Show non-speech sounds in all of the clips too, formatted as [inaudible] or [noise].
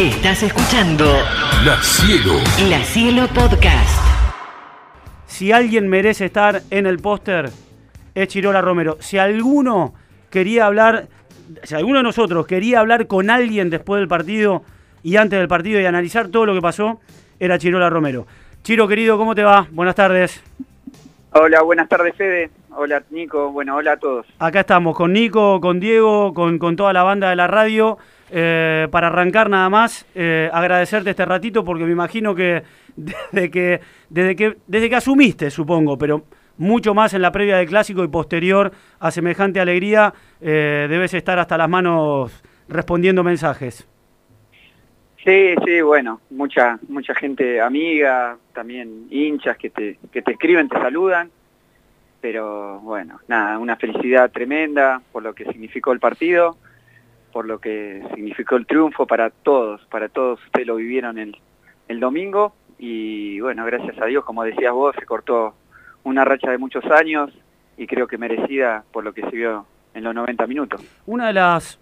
Estás escuchando La Cielo. La Cielo Podcast. Si alguien merece estar en el póster, es Chirola Romero. Si alguno quería hablar, si alguno de nosotros quería hablar con alguien después del partido y antes del partido y analizar todo lo que pasó, era Chirola Romero. Chiro, querido, ¿cómo te va? Buenas tardes. Hola, buenas tardes Fede. Hola Nico, bueno, hola a todos. Acá estamos con Nico, con Diego, con, con toda la banda de la radio. Eh, para arrancar nada más, eh, agradecerte este ratito porque me imagino que [laughs] desde que, desde que desde que asumiste, supongo, pero mucho más en la previa del clásico y posterior a semejante alegría, eh, debes estar hasta las manos respondiendo mensajes. Sí, sí, bueno, mucha mucha gente amiga, también hinchas que te, que te escriben, te saludan, pero bueno, nada, una felicidad tremenda por lo que significó el partido por lo que significó el triunfo para todos, para todos ustedes lo vivieron el, el domingo y bueno, gracias a Dios, como decías vos, se cortó una racha de muchos años y creo que merecida por lo que se vio en los 90 minutos. Una de las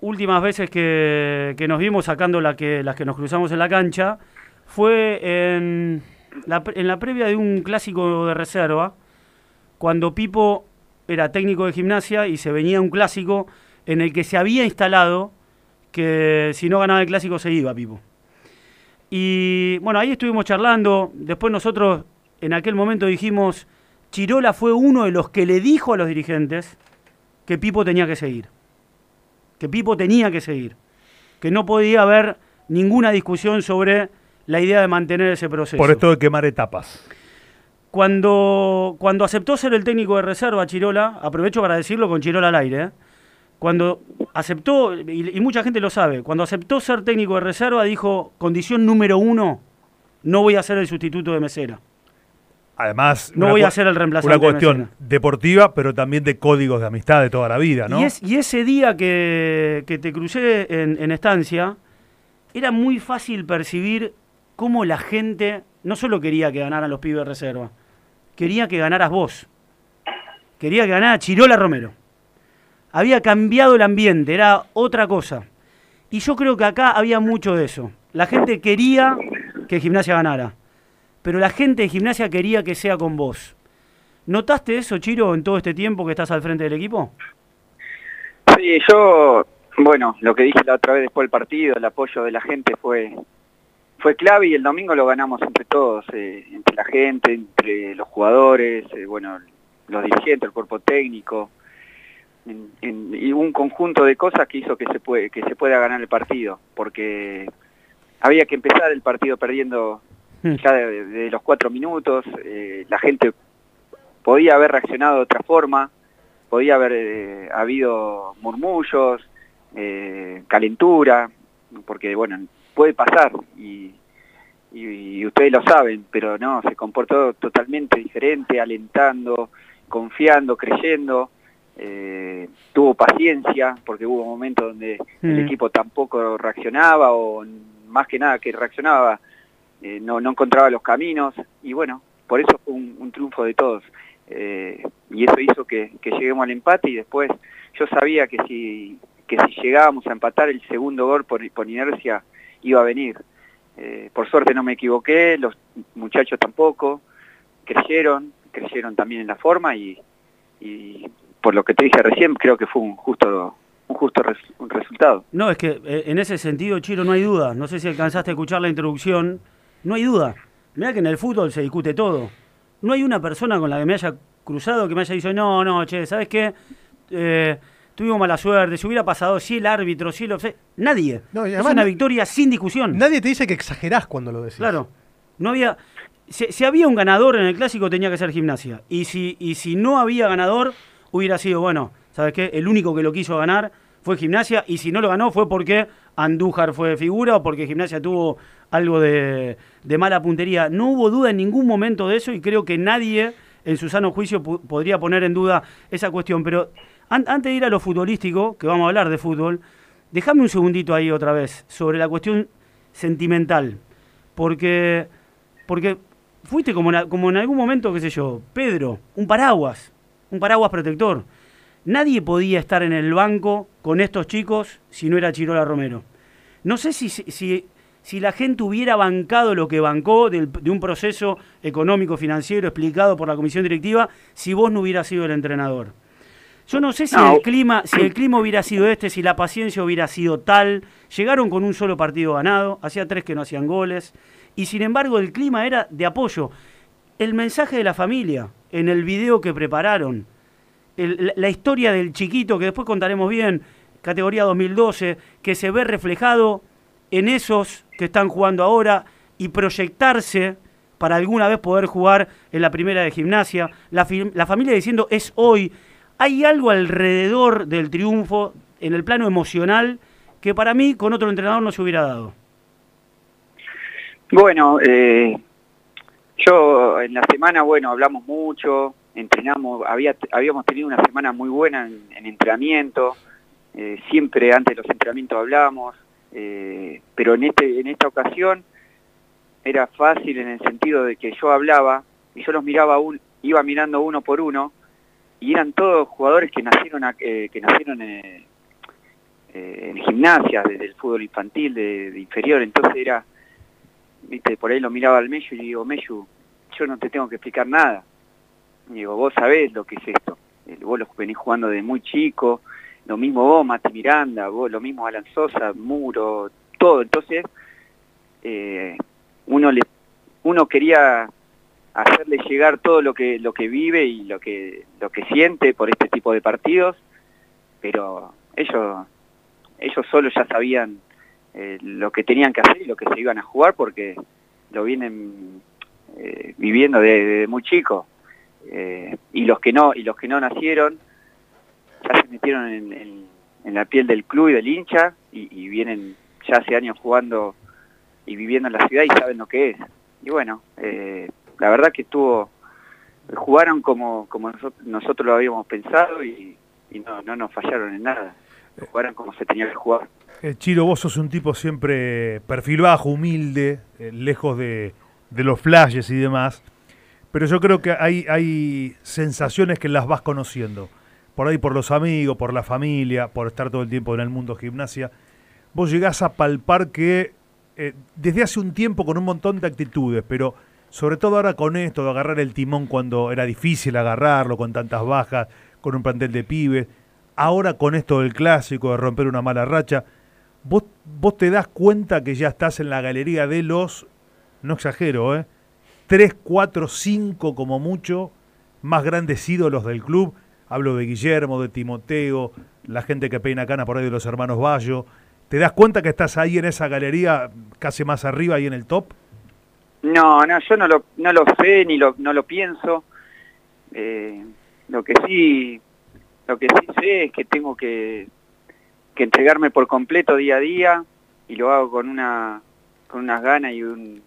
últimas veces que, que nos vimos sacando la que, las que nos cruzamos en la cancha fue en la, en la previa de un clásico de reserva, cuando Pipo era técnico de gimnasia y se venía un clásico en el que se había instalado que si no ganaba el clásico se iba, Pipo. Y bueno, ahí estuvimos charlando, después nosotros en aquel momento dijimos, Chirola fue uno de los que le dijo a los dirigentes que Pipo tenía que seguir, que Pipo tenía que seguir, que no podía haber ninguna discusión sobre la idea de mantener ese proceso. Por esto de quemar etapas. Cuando, cuando aceptó ser el técnico de reserva, Chirola, aprovecho para decirlo con Chirola al aire, ¿eh? Cuando aceptó, y, mucha gente lo sabe, cuando aceptó ser técnico de reserva, dijo, condición número uno, no voy a ser el sustituto de Mesera. Además, no voy a ser el reemplazante. Una cuestión deportiva, pero también de códigos de amistad de toda la vida, ¿no? Y, es, y ese día que, que te crucé en, en, estancia, era muy fácil percibir cómo la gente no solo quería que ganaran los pibes de reserva, quería que ganaras vos. Quería que ganara Chirola Romero había cambiado el ambiente, era otra cosa. Y yo creo que acá había mucho de eso. La gente quería que Gimnasia ganara, pero la gente de Gimnasia quería que sea con vos. ¿Notaste eso, Chiro, en todo este tiempo que estás al frente del equipo? Sí, yo, bueno, lo que dije la otra vez después del partido, el apoyo de la gente fue fue clave y el domingo lo ganamos entre todos, eh, entre la gente, entre los jugadores, eh, bueno, los dirigentes, el cuerpo técnico, en, en, y un conjunto de cosas que hizo que se puede que se pueda ganar el partido porque había que empezar el partido perdiendo hmm. ya de, de, los cuatro minutos eh, la gente podía haber reaccionado de otra forma podía haber eh, habido murmullos eh, calentura porque bueno puede pasar y, y, y ustedes lo saben pero no se comportó totalmente diferente alentando confiando creyendo eh, tuvo paciencia porque hubo momentos donde mm. el equipo tampoco reaccionaba o más que nada que reaccionaba eh, no, no encontraba los caminos y bueno, por eso fue un, un triunfo de todos eh, y eso hizo que, que, lleguemos al empate y después yo sabía que si, que si llegábamos a empatar el segundo gol por, por inercia iba a venir. Eh, por suerte no me equivoqué, los muchachos tampoco, creyeron, creyeron también en la forma y, y por lo que te dije recién, creo que fue un justo un justo res, un resultado. No, es que eh, en ese sentido, Chiro, no hay duda. No sé si alcanzaste a escuchar la introducción. No hay duda. Mira que en el fútbol se discute todo. No hay una persona con la que me haya cruzado que me haya dicho, no, no, che, ¿sabes qué? Eh, tuvimos mala suerte, si hubiera pasado, si el árbitro, si lo... Nadie. No, es una victoria sin discusión. Nadie te dice que exagerás cuando lo decís. Claro. No había... Si, si había un ganador en el clásico tenía que ser gimnasia. Y si, y si no había ganador hubiera sido, bueno, ¿sabes qué? El único que lo quiso ganar fue Gimnasia y si no lo ganó fue porque Andújar fue figura o porque Gimnasia tuvo algo de, de mala puntería. No hubo duda en ningún momento de eso y creo que nadie en su sano juicio podría poner en duda esa cuestión. Pero an antes de ir a lo futbolístico, que vamos a hablar de fútbol, déjame un segundito ahí otra vez sobre la cuestión sentimental. Porque, porque fuiste como, como en algún momento, qué sé yo, Pedro, un paraguas un paraguas protector. Nadie podía estar en el banco con estos chicos si no era Chirola Romero. No sé si, si, si la gente hubiera bancado lo que bancó del- de un proceso económico, financiero explicado por la comisión directiva, si vos no hubieras sido el entrenador. Yo no sé si No. el clima, si el clima hubiera sido este, si la paciencia hubiera sido tal. Llegaron con un solo partido ganado, hacía tres que no hacían goles, y sin embargo el clima era de apoyo. El mensaje de la familia en el video que prepararon, la, historia del chiquito que después contaremos bien, categoría 2012, que se ve reflejado en esos que están jugando ahora y proyectarse para alguna vez poder jugar en la primera de gimnasia. La, la familia diciendo es hoy. Hay algo alrededor del triunfo en el plano emocional que para mí con otro entrenador no se hubiera dado. Bueno, eh, yo en la semana, bueno, hablamos mucho, entrenamos, había, habíamos tenido una semana muy buena en, en entrenamiento, eh, siempre antes de los entrenamientos hablamos, eh, pero en, este, en esta ocasión era fácil en el sentido de que yo hablaba y yo los miraba, un, iba mirando uno por uno y eran todos jugadores que nacieron, eh, que nacieron eh, eh, en gimnasia, desde el fútbol infantil, de inferior, entonces era viste, por ahí lo miraba al Meyu y digo, Meyu, yo no te tengo que explicar nada. Digo, vos sabés lo que es esto. Eh, Vos los venís jugando de muy chico, lo mismo vos, Mati Miranda, vos, lo mismo Alan Sosa, Muro, todo. Entonces, eh, uno le, uno quería hacerle llegar todo lo que, lo que vive y lo que, lo que siente por este tipo de partidos, pero ellos, ellos solo ya sabían eh, lo que tenían que hacer y lo que se iban a jugar porque lo vienen eh, viviendo desde muy chico. Eh, y los que no y los que no nacieron ya se metieron en, en- en la piel del club y del hincha y, vienen ya hace años jugando y viviendo en la ciudad y saben lo que es. Y bueno la verdad que estuvo jugaron como como nosotros, nosotros lo habíamos pensado y, y no, no nos fallaron en nada jugaron como se tenía que jugar Eh, vos sos un tipo siempre perfil bajo, humilde, eh, lejos de, de los flashes y demás. Pero yo creo que hay, hay sensaciones que las vas conociendo. Por ahí por los amigos, por la familia, por estar todo el tiempo en el mundo gimnasia. Vos llegás a palpar que eh, desde hace un tiempo con un montón de actitudes, pero sobre todo ahora con esto de agarrar el timón cuando era difícil agarrarlo, con tantas bajas, con un plantel de pibes, ahora con esto del clásico, de romper una mala racha, vos, vos te das cuenta que ya estás en la galería de los, no exagero, ¿eh? 3, 4, 5 como mucho, más grandes ídolos del club. Hablo de Guillermo, de Timoteo, la gente que peina cana por ahí de los hermanos Bayo. ¿Te das cuenta que estás ahí en esa galería casi más arriba y en el top? No, no, yo no lo, no lo sé ni lo, no lo pienso. Eh, lo que sí, lo que sí sé es que tengo que, que entregarme por completo día a día y lo hago con una, con unas ganas y un,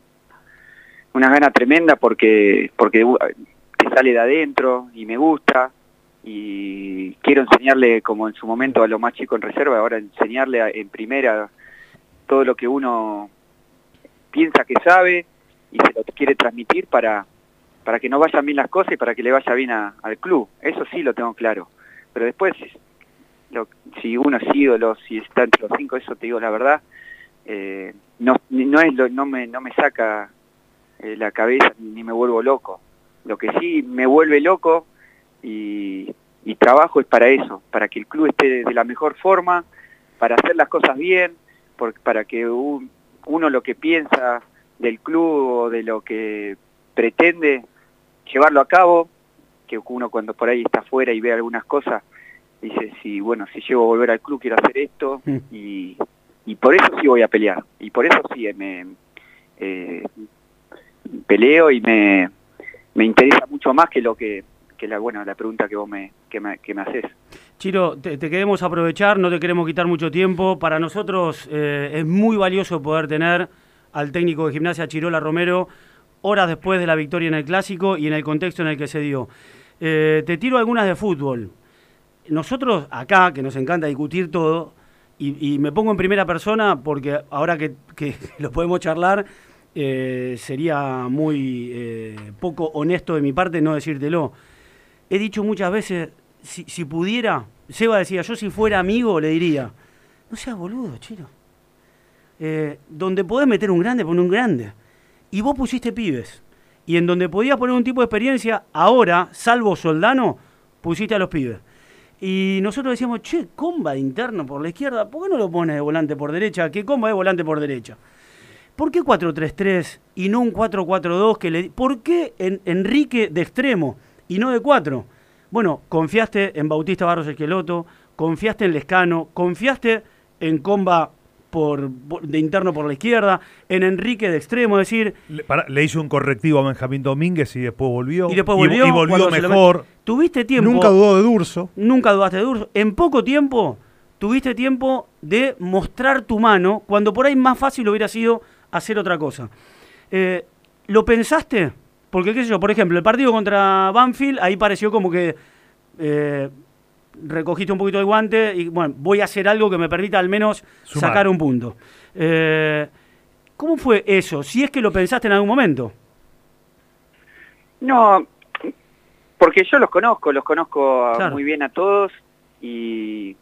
una gana tremenda porque, porque uh, te sale de adentro y me gusta y quiero enseñarle como en su momento a lo más chico en reserva, ahora enseñarle en primera todo lo que uno piensa que sabe y se lo quiere transmitir para, para que no vayan bien las cosas y para que le vaya bien al club. Eso sí lo tengo claro. Pero después, lo- si uno es ídolo, si está entre los cinco, eso te digo la verdad, eh, no, no, es no, me, no me saca eh, la cabeza ni me vuelvo loco. Lo que sí me vuelve loco y, y trabajo es para eso, para que el club esté de la mejor forma, para hacer las cosas bien, para que un- uno lo que piensa del club o de lo que pretende llevarlo a cabo, que uno cuando por ahí está afuera y ve algunas cosas, dice, si bueno, si llego a volver al club quiero hacer esto Mm. y, y por eso sí voy a pelear, y por eso sí me eh, peleo y me, me interesa mucho más que lo que, que la, bueno, la pregunta que vos me, que me, que me haces. Chiro, te, te queremos aprovechar, no te queremos quitar mucho tiempo. Para nosotros eh, es muy valioso poder tener al técnico de gimnasia Chirola Romero horas después de la victoria en el clásico y en el contexto en el que se dio. Eh, te tiro algunas de fútbol. Nosotros acá, que nos encanta discutir todo, y, y me pongo en primera persona porque ahora que, que [laughs] lo podemos charlar, eh, sería muy eh, poco honesto de mi parte no decírtelo. He dicho muchas veces, si, si pudiera, Seba decía, yo si fuera amigo le diría, no seas boludo, chino. eh, donde podés meter un grande, pon un grande. Y vos pusiste pibes. Y en donde podías poner un tipo de experiencia, ahora, salvo Soldano, pusiste a los pibes. Y nosotros decíamos, che, comba de interno por la izquierda, ¿por qué no lo pones de volante por derecha? ¿Qué comba es volante por derecha? ¿Por qué 4-3-3 y no un 4-4-2? Que le... ¿Por qué en Enrique de extremo y no de 4? Bueno, confiaste en Bautista Barros Esqueloto, confiaste en Lescano, confiaste en Comba por, de interno por la izquierda, en Enrique de extremo, es decir... Le, para, le hizo un correctivo a Benjamín Domínguez y después volvió. Y después volvió. Y, y volvió mejor. Tuviste tiempo... Nunca dudó de Durso. Nunca dudaste de Durso. En poco tiempo tuviste tiempo de mostrar tu mano, cuando por ahí más fácil hubiera sido hacer otra cosa. Eh, ¿Lo pensaste? Porque, qué sé yo, por ejemplo, el partido contra Banfield, ahí pareció como que eh, recogiste un poquito el guante y, bueno, voy a hacer algo que me permita al menos Sumar. sacar un punto. Eh, ¿Cómo fue eso? Si es que lo pensaste en algún momento. No, porque yo los conozco, los conozco Claro. muy bien a todos y,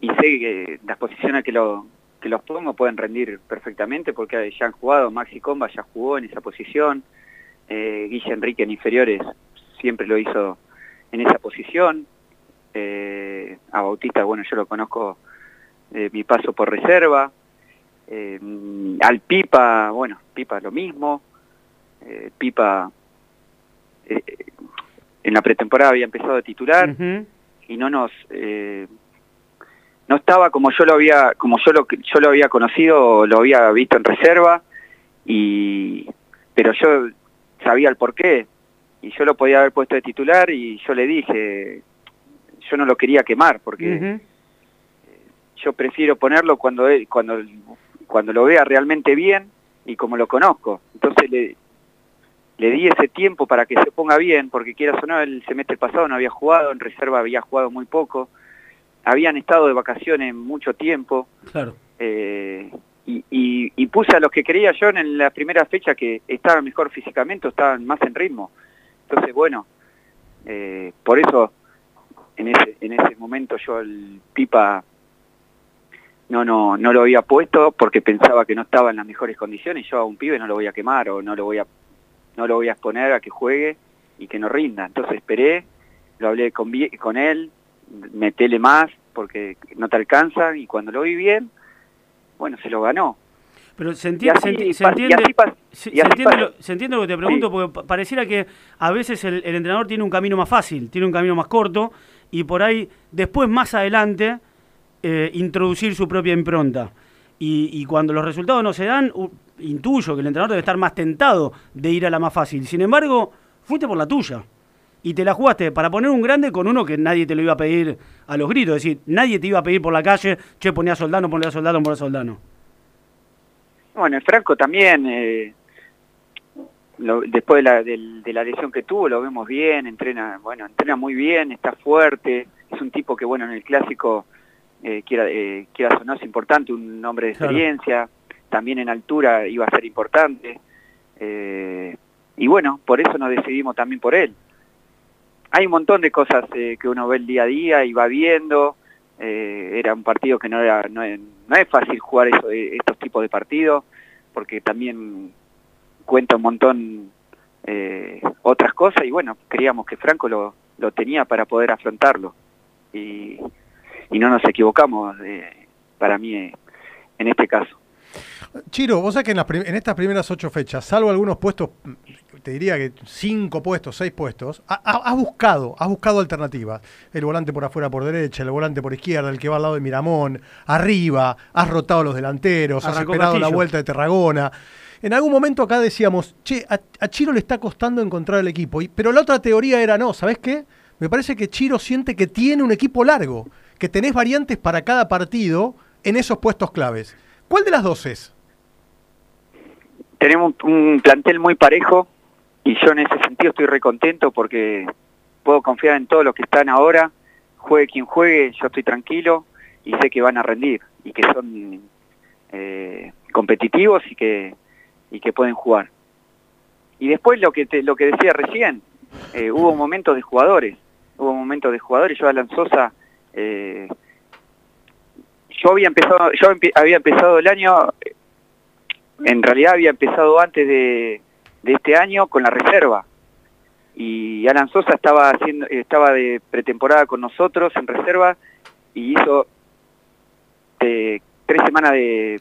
y sé que las posiciones que, lo, que los pongo pueden rendir perfectamente porque ya han jugado, Maxi Comba ya jugó en esa posición, eh, Guille Enrique en inferiores siempre lo hizo en esa posición, eh, a Bautista, bueno, yo lo conozco de mi paso por reserva, eh, al Pipa, bueno, Pipa lo mismo, eh, Pipa eh, en la pretemporada había empezado a titular y no nos eh, no estaba como yo lo había como yo lo yo lo había conocido lo había visto en reserva y pero yo sabía el porqué y yo lo podía haber puesto de titular y yo le dije yo no lo quería quemar porque yo prefiero ponerlo cuando cuando cuando lo vea realmente bien y como lo conozco. Entonces le le di ese tiempo para que se ponga bien porque quieras o no el semestre pasado no había jugado en reserva había jugado muy poco. Habían estado de vacaciones mucho tiempo. Claro. eh, y, y- y puse a los que creía yo en la primera fecha que estaban mejor físicamente o estaban más en ritmo. Entonces bueno eh, por eso en ese en ese momento yo el Pipa no no no lo había puesto porque pensaba que no estaba en las mejores condiciones. Yo a un pibe no lo voy a quemar o no lo voy a no lo voy a exponer a que juegue y que no rinda. Entonces esperé lo hablé con con él metele más porque no te alcanza y cuando lo vi bien bueno se lo ganó. Pero se entiende, así, se enti- entiende- se- entiende lo, se entiende lo que te pregunto, Sí. porque pa- pareciera que a veces el, el entrenador tiene un camino más fácil, tiene un camino más corto, y por ahí, después, más adelante, eh, introducir su propia impronta. Y, cuando los resultados no se dan, intuyo que el entrenador debe estar más tentado de ir a la más fácil. Sin embargo, fuiste por la tuya. Y te la jugaste para poner un grande con uno que nadie te lo iba a pedir a los gritos. Es decir, nadie te iba a pedir por la calle, che, ponía a Soldano, ponía a ponía a Soldano. Bueno, Franco también, eh, lo- después de la, del- de la lesión que tuvo, lo vemos bien, entrena, bueno, entrena muy bien, está fuerte, es un tipo que, bueno, en el clásico, eh, quiera, eh, quieras o no, es importante, un hombre de Claro. experiencia, también en altura iba a ser importante, eh, y bueno, por eso nos decidimos también por él. Hay un montón de cosas eh, que uno ve el día a día y va viendo, era un partido que no era no es, no es fácil jugar eso, estos tipos de partidos porque también cuenta un montón eh, otras cosas y bueno creíamos que Franco lo, lo tenía para poder afrontarlo y, y no nos equivocamos eh, para mí eh, en este caso Chiro, vos sabés que en, las en estas primeras ocho fechas, salvo algunos puestos, te diría que cinco puestos, seis puestos, ha- ha- has buscado, has buscado alternativas. El volante por afuera por derecha, el volante por izquierda, el que va al lado de Miramón, arriba, has rotado los delanteros, has esperado la vuelta de Tarragona. En algún momento acá decíamos, che, a, a Chiro le está costando encontrar el equipo. Y- pero la otra teoría era, no, ¿sabés qué? Me parece que Chiro siente que tiene un equipo largo, que tenés variantes para cada partido en esos puestos claves. ¿Cuál de las dos es? tenemos un, un plantel muy parejo y yo en ese sentido estoy recontento porque puedo confiar en todos los que están ahora, juegue quien juegue, yo estoy tranquilo y sé que van a rendir y que son eh, competitivos y que y que pueden jugar. Y después lo que te- lo que decía recién, eh, hubo momentos de jugadores, hubo momentos de jugadores, yo Alan Sosa eh, yo había empezado yo había empezado el año en realidad había empezado antes de, este año con la reserva. Y Alan Sosa estaba haciendo, estaba de pretemporada con nosotros en reserva y hizo eh, tres semanas de.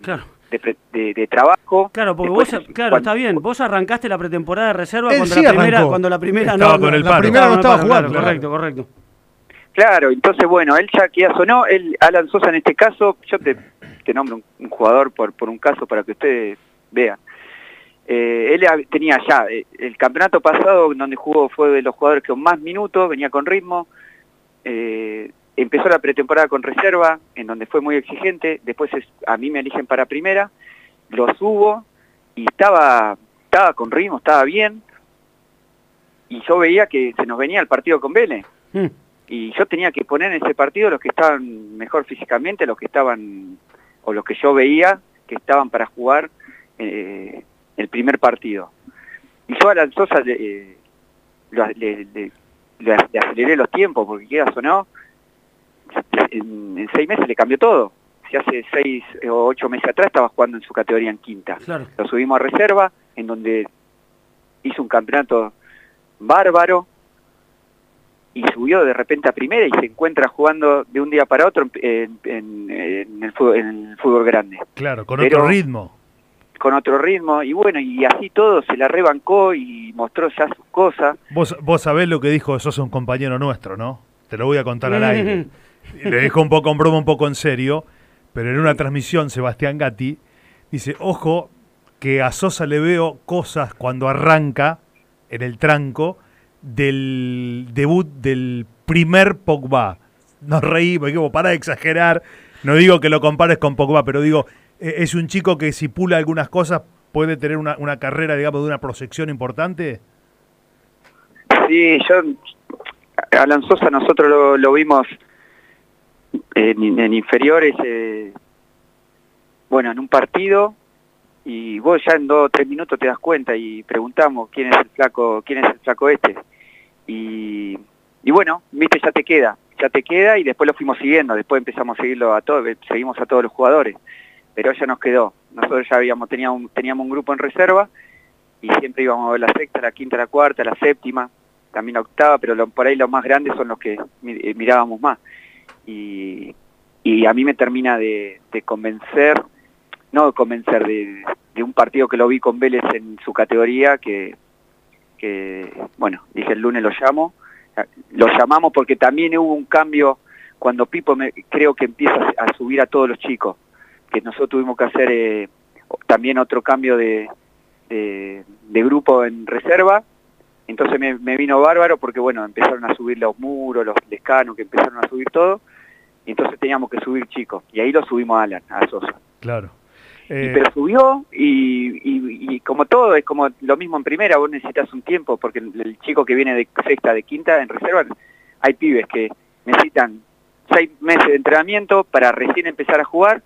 De, pre- de- de trabajo. Claro, porque Después, vos, claro, cuando- está bien. Vos arrancaste la pretemporada de reserva cuando, sí la primera, cuando la primera Estaba no. con el la paro. primera no estaba jugando. claro, correcto, correcto. Claro, entonces bueno, él ya que sonó, él, Alan Sosa en este caso, yo te, te nombro un, un jugador por, por un caso para que ustedes vean. Eh, él tenía ya, eh, el campeonato pasado donde jugó fue de los jugadores con más minutos, venía con ritmo, eh, empezó la pretemporada con reserva, en donde fue muy exigente, después es- a mí me eligen para primera, lo subo y estaba, estaba con ritmo, estaba bien, y yo veía que se nos venía el partido con Vélez Mm. y yo tenía que poner en ese partido los que estaban mejor físicamente, los que estaban, o los que yo veía que estaban para jugar eh, el primer partido. Y yo a la Sosa le, eh, lo- le- le- le- le aceleré los tiempos, porque quieras o no, en, en seis meses le cambió todo. Si hace seis o ocho meses atrás estaba jugando en su categoría en quinta. Claro. Lo subimos a reserva, en donde hizo un campeonato bárbaro y subió de repente a primera y se encuentra jugando de un día para otro en, en- en el, fútbol, en el fútbol grande, Claro, con Pero- otro ritmo. con otro ritmo y bueno, y así todo se la rebancó y mostró ya sus cosas. Vos, vos sabés lo que dijo, sos un compañero nuestro, ¿no? Te lo voy a contar al [laughs] aire. Le dijo un poco en broma, un poco en serio, pero en una transmisión, Sebastián Gatti dice, ojo, que a Sosa le veo cosas cuando arranca en el tranco del debut del primer Pogba. Nos reímos, digo, para de exagerar, no digo que lo compares con Pogba, pero digo, eh, es un chico que si pula algunas cosas puede tener una, una carrera, digamos, de una proyección importante. Sí, yo, Alan Sosa nosotros lo vimos en, inferiores, eh, bueno, en un partido, y vos ya en dos o tres minutos te das cuenta y preguntamos quién es el flaco, quién es el flaco este. Y, bueno, viste, ya te queda, ya te queda y después lo fuimos siguiendo, después empezamos a seguirlo a todos, seguimos a todos los jugadores, pero ya nos quedó. Nosotros ya habíamos, teníamos, teníamos un grupo en reserva y siempre íbamos a ver la sexta, la quinta, la cuarta, la séptima, también la octava, pero por ahí los más grandes son los que eh, mirábamos más. Y, a mí me termina de, convencer, no de convencer, de, de un partido que lo vi con Vélez en su categoría, que, bueno, dije el lunes lo llamo, lo llamamos porque también hubo un cambio cuando Pipo me, creo que empieza a subir a todos los chicos, que nosotros tuvimos que hacer eh, también otro cambio de, de, de grupo en reserva, entonces me, me vino bárbaro porque bueno, empezaron a subir los muros, los lescanos, que empezaron a subir todo, y entonces teníamos que subir chicos, y ahí lo subimos a Alan, a Sosa. Claro. Y- Eh, pero subió y, y- y como todo, es como lo mismo en primera, vos necesitas un tiempo, porque el, el chico que viene de sexta, de quinta, en reserva, hay pibes que necesitan seis meses de entrenamiento para recién empezar a jugar,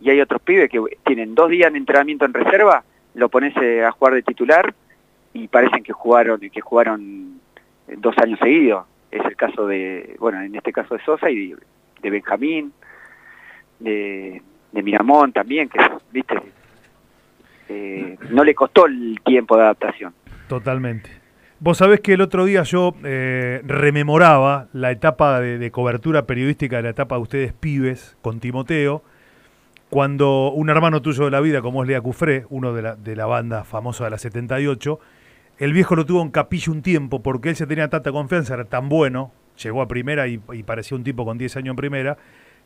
y hay otros pibes que tienen dos días de entrenamiento en reserva, lo pones eh, a jugar de titular y parecen que jugaron, que jugaron eh, dos años seguidos. Es el caso de, bueno, en este caso de Sosa y de, Benjamín, de, Miramón también, que, viste, eh, no le costó el tiempo de adaptación. Totalmente. Vos sabés que el otro día yo eh, rememoraba la etapa de, de cobertura periodística de la etapa de ustedes pibes con Timoteo, cuando un hermano tuyo de la vida, como es Lea Cufré, uno de la, de la banda famosa de la 78, el viejo lo tuvo en capilla un tiempo porque él se tenía tanta confianza, era tan bueno, llegó a primera y, parecía un tipo con 10 años en primera,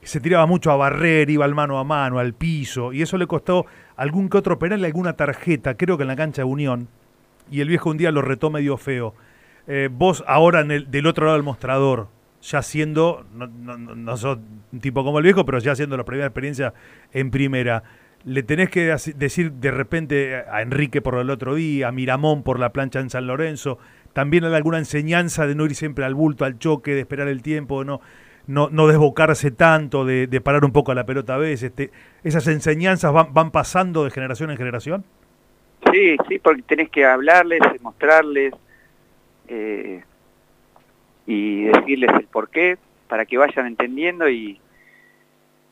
se tiraba mucho a barrer, iba al mano a mano, al piso, y eso le costó algún que otro penal y alguna tarjeta, creo que en la cancha de Unión, y el viejo un día lo retó medio feo. Eh, vos ahora en el- del otro lado del mostrador, ya siendo, no, no, no- sos un tipo como el viejo, pero ya siendo la primera experiencia en primera, le tenés que deci- decir de repente a Enrique por el otro día, a Miramón por la plancha en San Lorenzo, también alguna enseñanza de no ir siempre al bulto, al choque, de esperar el tiempo, no, no, no desbocarse tanto, de, de parar un poco a la pelota a veces. Te- ¿Esas enseñanzas van, van pasando de generación en generación? Sí, sí, porque tenés que hablarles, mostrarles eh, y decirles el porqué para que vayan entendiendo y,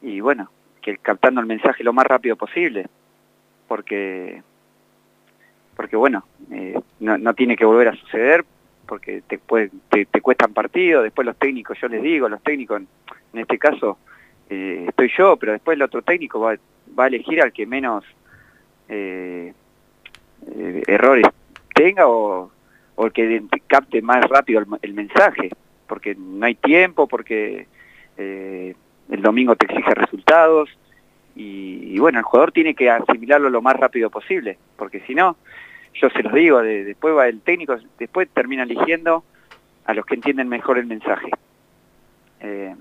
y bueno, que captando el mensaje lo más rápido posible. porque, porque bueno, eh, no, no tiene que volver a suceder, porque te, puede, te, cuestan partidos, después los técnicos, yo les digo, los técnicos, en, en este caso eh, estoy yo, pero después el otro técnico va, va a elegir al que menos eh, eh, errores tenga o, o el que capte más rápido el, el mensaje, porque no hay tiempo, porque eh, el domingo te exige resultados y, y, bueno, el jugador tiene que asimilarlo lo más rápido posible, porque si no, yo se los digo, de, después va el técnico, después termina eligiendo a los que entienden mejor el mensaje. Eh,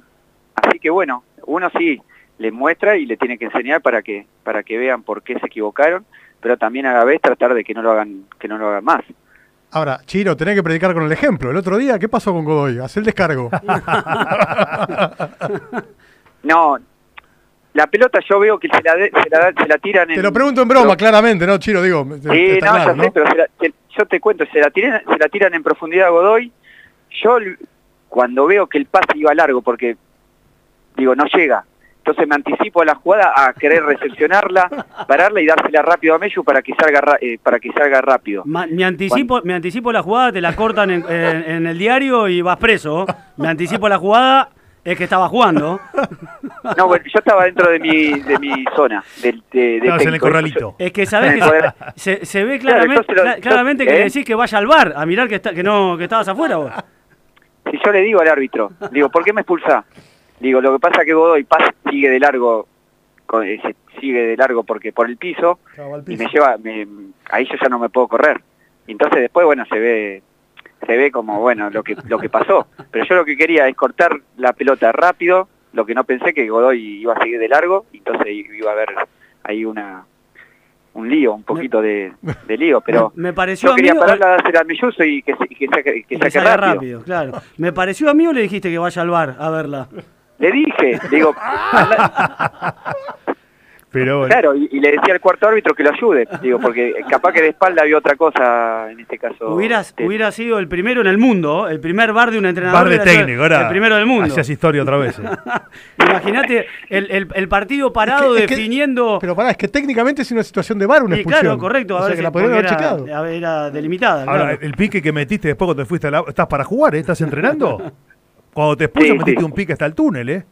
así que bueno, uno sí le muestra y le tiene que enseñar para que para que vean por qué se equivocaron, pero también a la vez tratar de que no lo hagan que no lo hagan más. Ahora, Chiro, tenés que predicar con el ejemplo. El otro día, ¿qué pasó con Godoy? Haz el descargo. [laughs] no, la pelota yo veo que se la, de, se la, se la tiran en... Te lo pregunto en broma, claramente, ¿no, Chiro? Digo, sí, no, claro, ya ¿no? sé, pero se la, se, yo te cuento, se la, tiran, se la tiran en profundidad a Godoy. Yo, cuando veo que el pase iba largo, porque, digo, no llega, entonces me anticipo a la jugada a querer recepcionarla, pararla y dársela rápido a Mellu para que salga eh, para que salga rápido. Ma, me anticipo Cuando... me anticipo la jugada, te la cortan en, en, en, el diario y vas preso. Me anticipo la jugada, es que estaba jugando. No, bueno, yo estaba dentro de mi de mi zona, de, de, de en el corralito. Es que sabés que se, se, ve claramente, claro, lo, claramente yo, que ¿eh? decís que vaya al bar a mirar que está, que no que estabas afuera vos. Si yo le digo al árbitro, digo, ¿por qué me expulsa? Digo, lo que pasa es que Godoy pasa, sigue de largo, eh, sigue de largo porque por el piso, piso. y me lleva, me, ahí yo ya no me puedo correr. Y entonces después, bueno, se ve se ve como, bueno, lo que lo que pasó. Pero yo lo que quería es cortar la pelota rápido, lo que no pensé que Godoy iba a seguir de largo, y entonces iba a haber ahí una un lío, un poquito de, [laughs] de, lío, pero me, pareció yo quería pararla de hacer al Melluso y que, que, saque, que, que saque rápido. rápido. Claro. Me pareció a mí o le dijiste que vaya al bar a verla. Le dije, digo... [laughs] Pero, claro, y, y, le decía al cuarto árbitro que lo ayude, digo, porque capaz que de espalda había otra cosa en este caso. Hubieras, hubiera sido el primero en el mundo, el primer bar de un entrenador. Bar de técnico, ahora. El primero del mundo. Hacías historia otra vez. Eh. [laughs] Imagínate el, el, el, partido parado es que, definiendo. Es que, pero pará, es que técnicamente es una situación de bar una expulsión. Sí, claro, correcto. O sea, que la podrían haber chequeado. Era delimitada. Ahora, claro. el pique que metiste después cuando te fuiste a la... ¿Estás para jugar, eh? ¿Estás entrenando? [laughs] Cuando te expulsan sí, metiste sí. un pique hasta el túnel, ¿eh?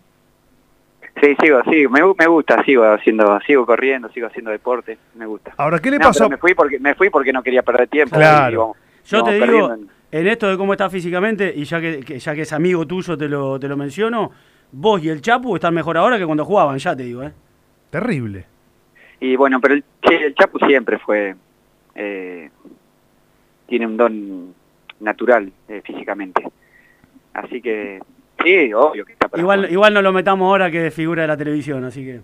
Sí, sigo, sí, me, me gusta, sigo haciendo, sigo corriendo, sigo haciendo deporte, me gusta. Ahora, ¿qué le no, pasó? Me fui porque me fui porque no quería perder tiempo. Claro. Vamos, Yo te digo, en... en... esto de cómo estás físicamente, y ya que, que, ya que es amigo tuyo te lo, te lo menciono, vos y el Chapu están mejor ahora que cuando jugaban, ya te digo, ¿eh? Terrible. Y bueno, pero el, el Chapu siempre fue... Eh, tiene un don natural eh, físicamente. Así que Sí, obvio que está para igual, igual no lo metamos ahora que figura de la televisión, así que...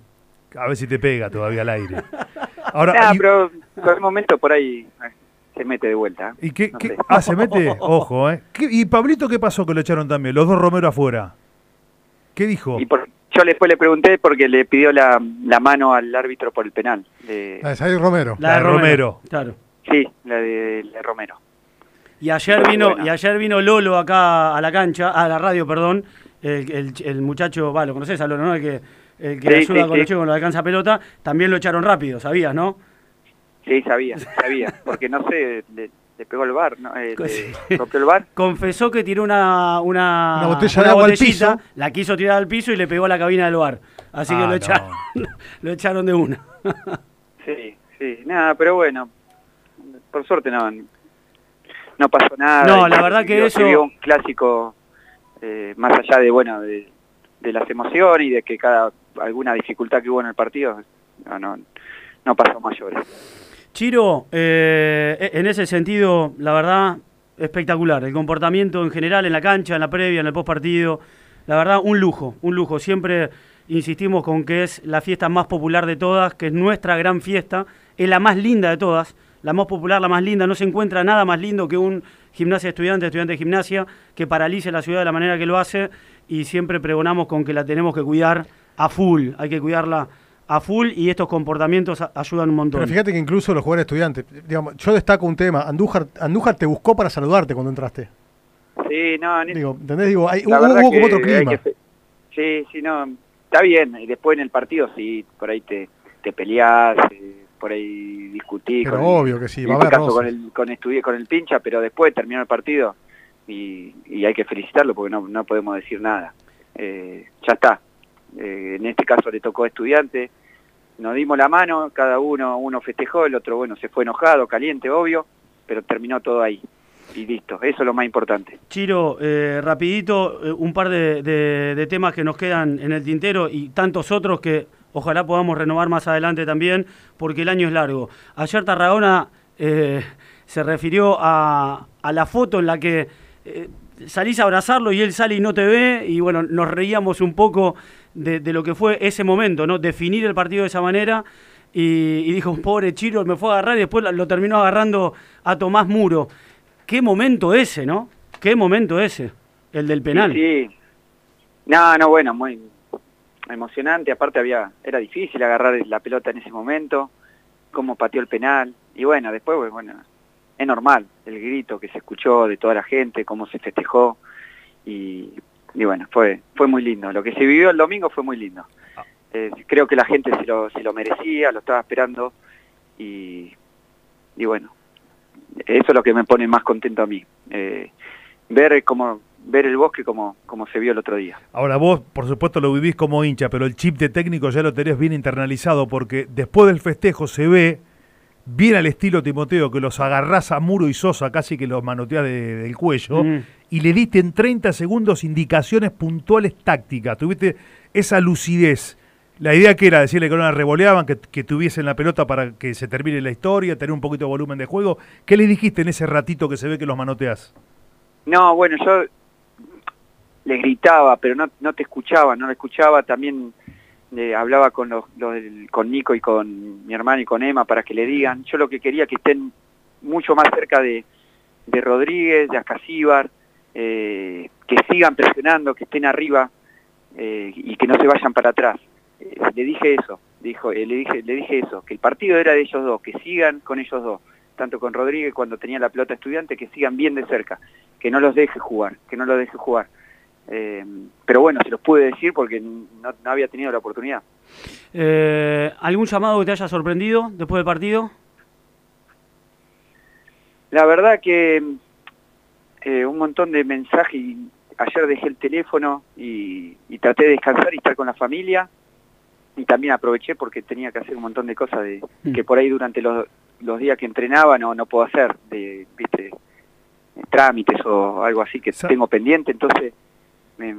A ver si te pega todavía al aire. Ahora, nah, y... pero por el momento por ahí eh, se mete de vuelta. ¿Y qué, no qué? Ah, se mete, ojo, ¿eh? ¿Qué, ¿Y Pablito qué pasó que lo echaron también? Los dos Romero afuera. ¿Qué dijo? Y por, yo después le pregunté porque le pidió la, la mano al árbitro por el penal. De, la de Said Romero. La de Romero. Romero. Claro. Sí, la de, la de Romero. Y ayer vino, y ayer vino Lolo acá a la cancha, a la radio, perdón, el, el, el muchacho, va, lo conoces a Lolo, ¿no? El que, el que sí, ayuda sí, con sí. los chicos con lo alcanza pelota, también lo echaron rápido, ¿sabías, no? Sí, sabía, sabía, porque no sé, le, le pegó el bar, ¿no? Eh, le [laughs] el bar. Confesó que tiró una, una, una botella una de agua al piso. la quiso tirar al piso y le pegó a la cabina del bar. Así ah, que lo, no. echaron, [laughs] lo echaron de una. sí, sí, nada, pero bueno, por suerte no, no pasó nada. No, la verdad que eso... vio un clásico eh, más allá de, bueno, de, de, las emociones y de que cada alguna dificultad que hubo en el partido, no, no, no pasó mayores. Chiro, eh, en ese sentido, la verdad, espectacular. El comportamiento en general en la cancha, en la previa, en el post partido, la verdad, un lujo, un lujo. Siempre insistimos con que es la fiesta más popular de todas, que es nuestra gran fiesta, es la más linda de todas la más popular, la más linda, no se encuentra nada más lindo que un gimnasia estudiante, estudiante de gimnasia, que paralice la ciudad de la manera que lo hace y siempre pregonamos con que la tenemos que cuidar a full, hay que cuidarla a full y estos comportamientos ayudan un montón. Pero fíjate que incluso los jugadores estudiantes, digamos, yo destaco un tema, Andújar, Andújar te buscó para saludarte cuando entraste. Sí, no, ni... Digo, ¿entendés? Digo, hay, hubo, hubo como otro clima. Que... Sí, sí, no, está bien, y después en el partido sí, por ahí te, te peleás, eh, por ahí discutí. Pero con obvio que sí, en va a este haber caso con el, con, estudié con el pincha, pero después terminó el partido y, y hay que felicitarlo porque no, no podemos decir nada. Eh, ya está. Eh, en este caso le tocó a estudiante, nos dimos la mano, cada uno, uno festejó, el otro, bueno, se fue enojado, caliente, obvio, pero terminó todo ahí. Y listo, eso es lo más importante. Chiro, eh, rapidito, eh, un par de, de- de temas que nos quedan en el tintero y tantos otros que ojalá podamos renovar más adelante también, porque el año es largo. Ayer Tarragona eh, se refirió a, a la foto en la que eh, salís a abrazarlo y él sale y no te ve, y bueno, nos reíamos un poco de, de lo que fue ese momento, ¿no? Definir el partido de esa manera. Y, y dijo, pobre Chiro, me fue a agarrar y después lo terminó agarrando a Tomás Muro. Qué momento ese, ¿no? Qué momento ese, el del penal. Sí, sí. No, no, bueno, muy emocionante. Aparte había, era difícil agarrar la pelota en ese momento, cómo pateó el penal. Y bueno, después, pues, bueno, es normal el grito que se escuchó de toda la gente, cómo se festejó. Y, y bueno, fue, fue muy lindo. Lo que se vivió el domingo fue muy lindo. Eh, creo que la gente se lo, se lo merecía, lo estaba esperando. Y, y bueno, eso es lo que me pone más contento a mí. Eh, ver cómo ver el bosque como, como se vio el otro día. Ahora vos, por supuesto, lo vivís como hincha, pero el chip de técnico ya lo tenés bien internalizado porque después del festejo se ve bien al estilo Timoteo que los agarrás a Muro y Sosa, casi que los manoteás de- del cuello, Mm. y le diste en 30 segundos indicaciones puntuales tácticas. Tuviste esa lucidez. La idea que era decirle que no la revoleaban, que, que tuviesen la pelota para que se termine la historia, tener un poquito de volumen de juego. ¿Qué le dijiste en ese ratito que se ve que los manoteás? No, bueno, yo le gritaba, pero no, no te escuchaba, no lo escuchaba. También eh, hablaba con, los, del- con Nico y con mi hermano y con Emma para que le digan. Yo lo que quería que estén mucho más cerca de, de Rodríguez, de Ascasíbar, eh, que sigan presionando, que estén arriba eh, y que no se vayan para atrás. Le dije eso, dijo, le dije, le dije eso, que el partido era de ellos dos, que sigan con ellos dos, tanto con Rodríguez cuando tenía la pelota estudiante, que sigan bien de cerca, que no los deje jugar, que no los deje jugar. Eh, pero bueno, se los pude decir porque no, no había tenido la oportunidad. Eh, ¿Algún llamado que te haya sorprendido después del partido? La verdad que eh, un montón de mensajes. Ayer dejé el teléfono y, y traté de descansar y estar con la familia. Y también aproveché porque tenía que hacer un montón de cosas de, Mm. que por ahí durante los, los días que entrenaba no, no puedo hacer, de ¿viste? trámites o algo así que tengo pendiente. Entonces me,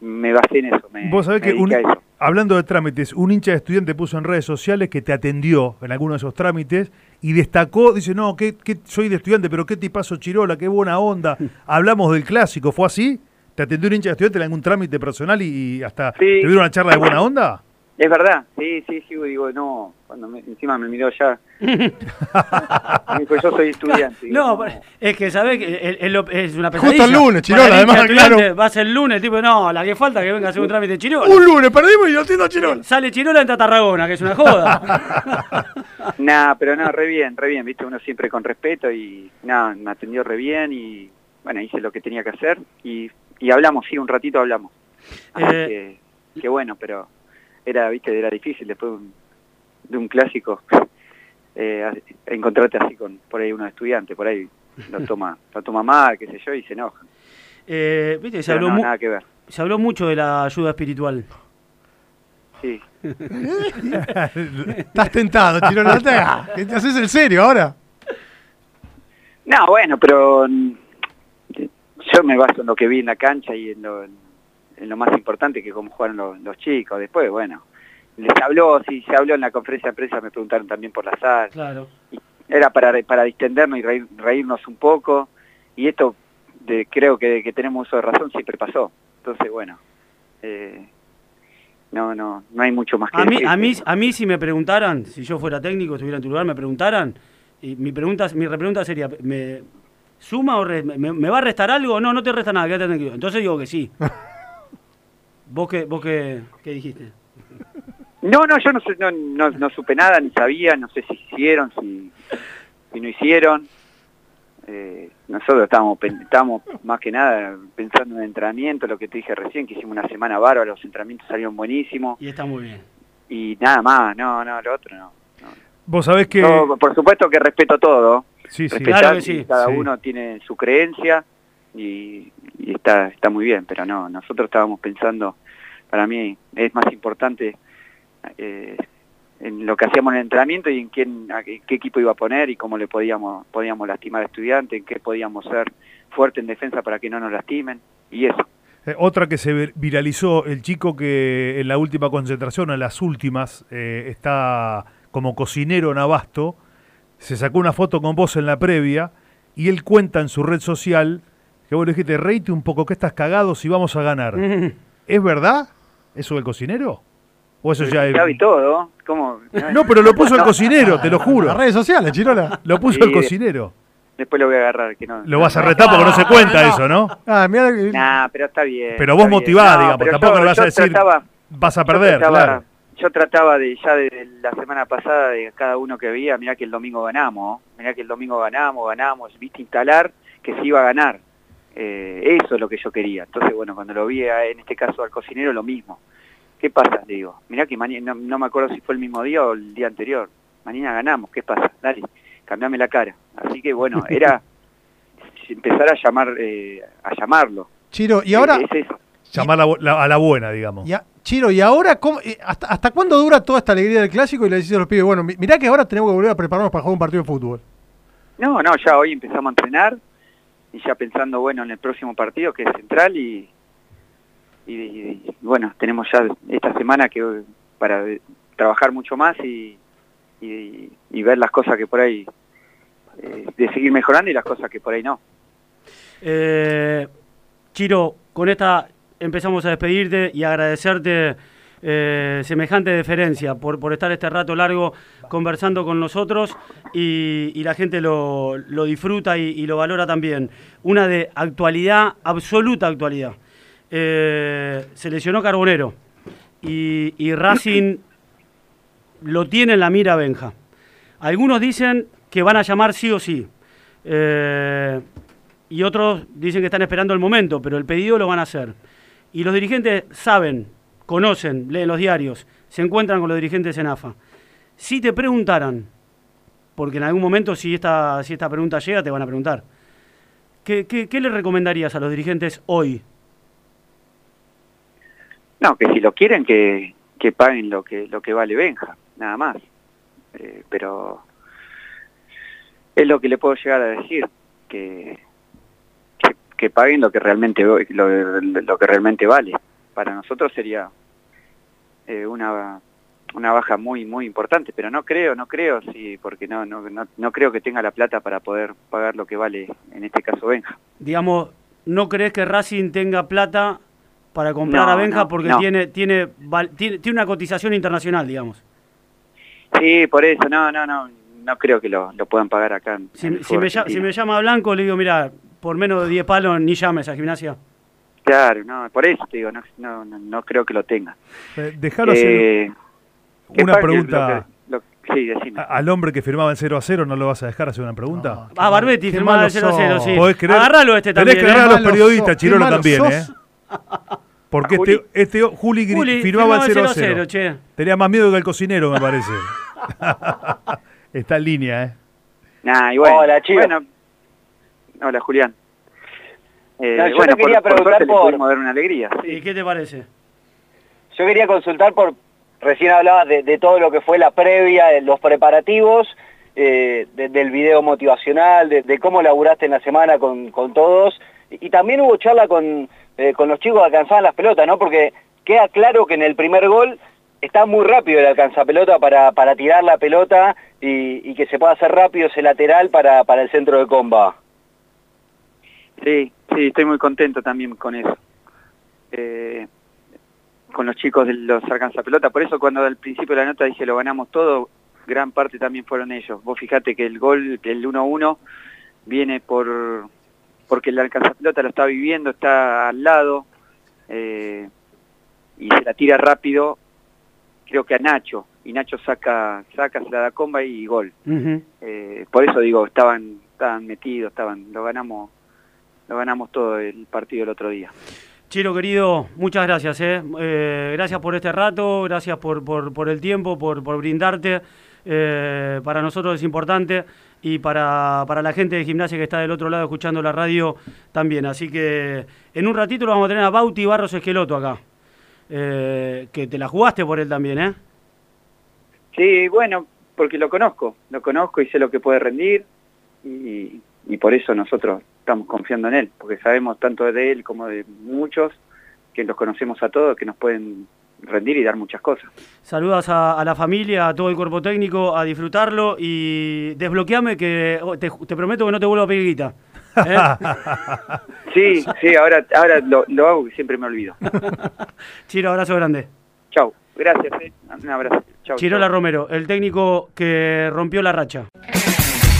me basé en eso. Me, Vos sabés me que un- eso. hablando de trámites, un hincha de estudiante puso en redes sociales que te atendió en alguno de esos trámites y destacó, dice, no, que, soy de estudiante, pero qué tipazo Chirola, qué buena onda. [laughs] Hablamos del clásico, ¿fue así? ¿Te atendió un hincha de estudiante en algún trámite personal y, y hasta Sí. tuvieron una charla de buena onda? Es verdad, sí, sí, sí, digo, no, cuando me- encima me miró ya. [laughs] me dijo, yo soy estudiante. Digo, No, pero es que sabés que es, lo- una Justo pesadilla. el lunes, hincha además, claro. Va a ser el lunes, tipo, no, la que falta que venga a hacer un trámite Chirola. Un lunes perdimos y yo entiendo a Chirola. Sale Chirola en Tarragona, que es una joda. [laughs] Nah, pero no, re bien, re bien, viste, uno siempre con respeto y nada, me atendió re bien y bueno, hice lo que tenía que hacer y, y hablamos, sí, un ratito hablamos. Así Eh, que, que bueno, pero era, viste, era difícil después de un, de un clásico [laughs] eh, encontrarte así con por ahí unos estudiantes, por ahí lo [laughs] toma, lo toma mal, qué sé yo, y se enojan. Eh, Viste, se Pero habló, no, mu- nada que ver. se habló mucho de la ayuda espiritual. Sí. [laughs] Estás tentado, Chirola. No te hagas. ¿Qué te haces el serio ahora? No, bueno, pero mm, yo me baso en lo que vi en la cancha y en lo, en lo más importante que cómo jugaron los, los chicos. Después, bueno, les habló, sí, se habló en la conferencia de prensa, me preguntaron también por la sal. Claro. Era para, para distendernos y reír- reírnos un poco. Y esto, de, creo que, que tenemos uso de razón, siempre pasó. Entonces, bueno, eh, no, no, no hay mucho más que A mí, decir. a, mí, a mí si me preguntaran, si yo fuera técnico, estuviera en tu lugar, me preguntaran, y mi pregunta, mi repregunta sería, ¿me suma o re- me, me va a restar algo? No, no te resta nada, quédate tranquilo. Entonces digo que sí. [laughs] ¿Vos qué, vos qué, qué dijiste? No, no, yo no, sé- no, no, no supe nada, ni sabía, no sé si hicieron, si, si no hicieron. Eh, nosotros estábamos, estábamos más que nada pensando en el entrenamiento, lo que te dije recién, que hicimos una semana bárbara, los entrenamientos salieron buenísimos Y está muy bien. y nada más, no, no, lo otro no. no. Vos sabés que... Por supuesto que respeto todo. Sí, sí. Claro que sí. cada Sí. uno tiene su creencia y, está, está muy bien, pero no, nosotros estábamos pensando, para mí es más importante eh, en lo que hacíamos en el entrenamiento y en quién, a qué, equipo iba a poner y cómo le podíamos, podíamos lastimar a estudiante, en qué podíamos ser fuerte en defensa para que no nos lastimen y eso. Eh, otra que se vir- viralizó, el chico que en la última concentración, en las últimas, eh, está como cocinero en Abasto, se sacó una foto con vos en la previa y él cuenta en su red social que vos le dijiste, reíte un poco que estás cagado si vamos a ganar. [laughs] ¿Es verdad eso del cocinero? ¿O eso ya es...? Ya vi todo, ¿cómo? No, pero lo puso el [laughs] cocinero, te lo [laughs] juro. Las redes sociales, Chirola. Lo puso Sí, el cocinero. Después lo voy a agarrar, que no. Lo vas a retar porque no se cuenta eso, ¿no? Ah, que- Nah, pero está bien. Pero vos motivás, No, digamos, tampoco yo- le vas a decir, trataba- vas a yo perder, trataba- claro. Yo trataba de ya de la semana pasada de cada uno que veía, mirá que el domingo ganamos, mirá que el domingo ganamos, ganamos, viste instalar que se iba a ganar. Eh, eso es lo que yo quería. Entonces, bueno, cuando lo vi a- en este caso al cocinero, lo mismo. ¿Qué pasa? Le digo, mirá que mañana, no, no me acuerdo si fue el mismo día o el día anterior. Mañana ganamos, ¿qué pasa? Dale, cambiame la cara. Así que bueno, [laughs] era empezar a llamar, eh, a llamarlo. Chiro, y ahora, Es eso. Llamar la bu- la- a la buena, digamos. ya, Chiro, y ahora, cómo, eh, hasta, ¿hasta cuándo dura toda esta alegría del clásico? Y le decís a los pibes, bueno, mi- mirá que ahora tenemos que volver a prepararnos para jugar un partido de fútbol. No, no, ya hoy empezamos a entrenar y ya pensando, bueno, en el próximo partido que es central y, y, bueno, tenemos ya esta semana que para trabajar mucho más y, y, y ver las cosas que por ahí, eh, de seguir mejorando y las cosas que por ahí no. Eh, Chiro, con esta empezamos a despedirte y agradecerte eh, semejante deferencia por, estar este rato largo conversando con nosotros y, la gente lo, disfruta y, lo valora también. Una de actualidad, absoluta actualidad. Eh, se lesionó Carbonero y, y Racing [clears throat] lo tiene en la mira Benja. Algunos dicen que van a llamar sí o sí. Eh, y otros dicen que están esperando el momento, pero el pedido lo van a hacer. Y los dirigentes saben, conocen, leen los diarios, se encuentran con los dirigentes en AFA. Si te preguntaran, porque en algún momento si esta, si esta pregunta llega, te van a preguntar, ¿qué, qué, qué le recomendarías a los dirigentes hoy? No, que si lo quieren que, que paguen lo que lo que vale Benja, nada más. Eh, pero es lo que le puedo llegar a decir, que, que, paguen lo que realmente lo que realmente vale. Para nosotros sería eh, una una baja muy muy importante, pero no creo, no creo, sí, porque no, no no no creo que tenga la plata para poder pagar lo que vale en este caso Benja. Digamos, ¿no crees que Racing tenga plata para comprar No, a Benja no, porque tiene, tiene, tiene, tiene una cotización internacional, digamos? Sí, por eso, no, no, no, no creo que lo, lo puedan pagar acá. en- Si, en me llama Blanco, le digo, mira, por menos de 10 palos ni llames a gimnasia. Claro, no, por eso te digo, no, no, no, creo que lo tenga. Eh, Dejalo hacer Eh, que una pregunta lo que- lo- sí, decime. al hombre que firmaba en 0 a 0, ¿no lo vas a dejar hacer una pregunta? No. Ah, Barbetti, firmaba el 0 a 0, sos. sí. ¿Podés creer? Agarralo este Tenés también. que ¿eh? agarrar a los Malo periodistas, Chirolo también, sos. ¿eh? Porque este, Juli. este Juli, gri- Juli, firmaba el 0 a 0 0. che. Tenía más miedo que el cocinero, me parece. [laughs] Está en línea, ¿eh? Nah, y bueno, Hola, Chivo. bueno, hola, Julián. Eh, No, yo bueno, te quería por, preguntar por- dar una alegría. ¿Y qué te parece? Yo quería consultar por, recién hablabas de, de todo lo que fue la previa, de los preparativos, eh, de- del video motivacional, de, de cómo laburaste en la semana con, con todos. Y, y también hubo charla con, eh, con los chicos que alcanzaban las pelotas, ¿no? Porque queda claro que en el primer gol está muy rápido el alcanzapelota para, para tirar la pelota y, y que se pueda hacer rápido ese lateral para, para el centro de comba. Sí, sí, estoy muy contento también con eso. Eh, con los chicos de los alcanza pelota. Por eso cuando al principio de la nota dije lo ganamos todo, gran parte también fueron ellos. Vos fijate que el gol, el 1-1, viene por porque el alcanza pelota lo está viviendo, está al lado eh, y se la tira rápido, creo que a Nacho. Y Nacho saca, saca, se la da comba y gol. Eh, por eso digo, estaban, estaban metidos, estaban, lo ganamos, lo ganamos todo el partido el otro día. Chiro, querido, muchas gracias. ¿eh? Eh, gracias por este rato, gracias por, por, por el tiempo, por, por brindarte. eh, para nosotros es importante y para, para la gente de gimnasia que está del otro lado escuchando la radio también. Así que en un ratito lo vamos a tener a Bauti Barros Esqueloto acá. Que te la jugaste por él también, ¿eh? Sí, bueno, porque lo conozco, lo conozco y sé lo que puede rendir y, y por eso nosotros estamos confiando en él, porque sabemos tanto de él como de muchos que los conocemos a todos, que nos pueden rendir y dar muchas cosas. Saludas a, a la familia, a todo el cuerpo técnico, a disfrutarlo y desbloqueame que oh, te, te prometo que no te vuelvo a pedir guita. ¿eh? [laughs] Sí, sí, ahora, ahora lo, lo hago que siempre me olvido. [laughs] Chiro, abrazo grande. Chau, gracias, eh. un abrazo. Chau, Chirola chau. Romero, el técnico que rompió la racha.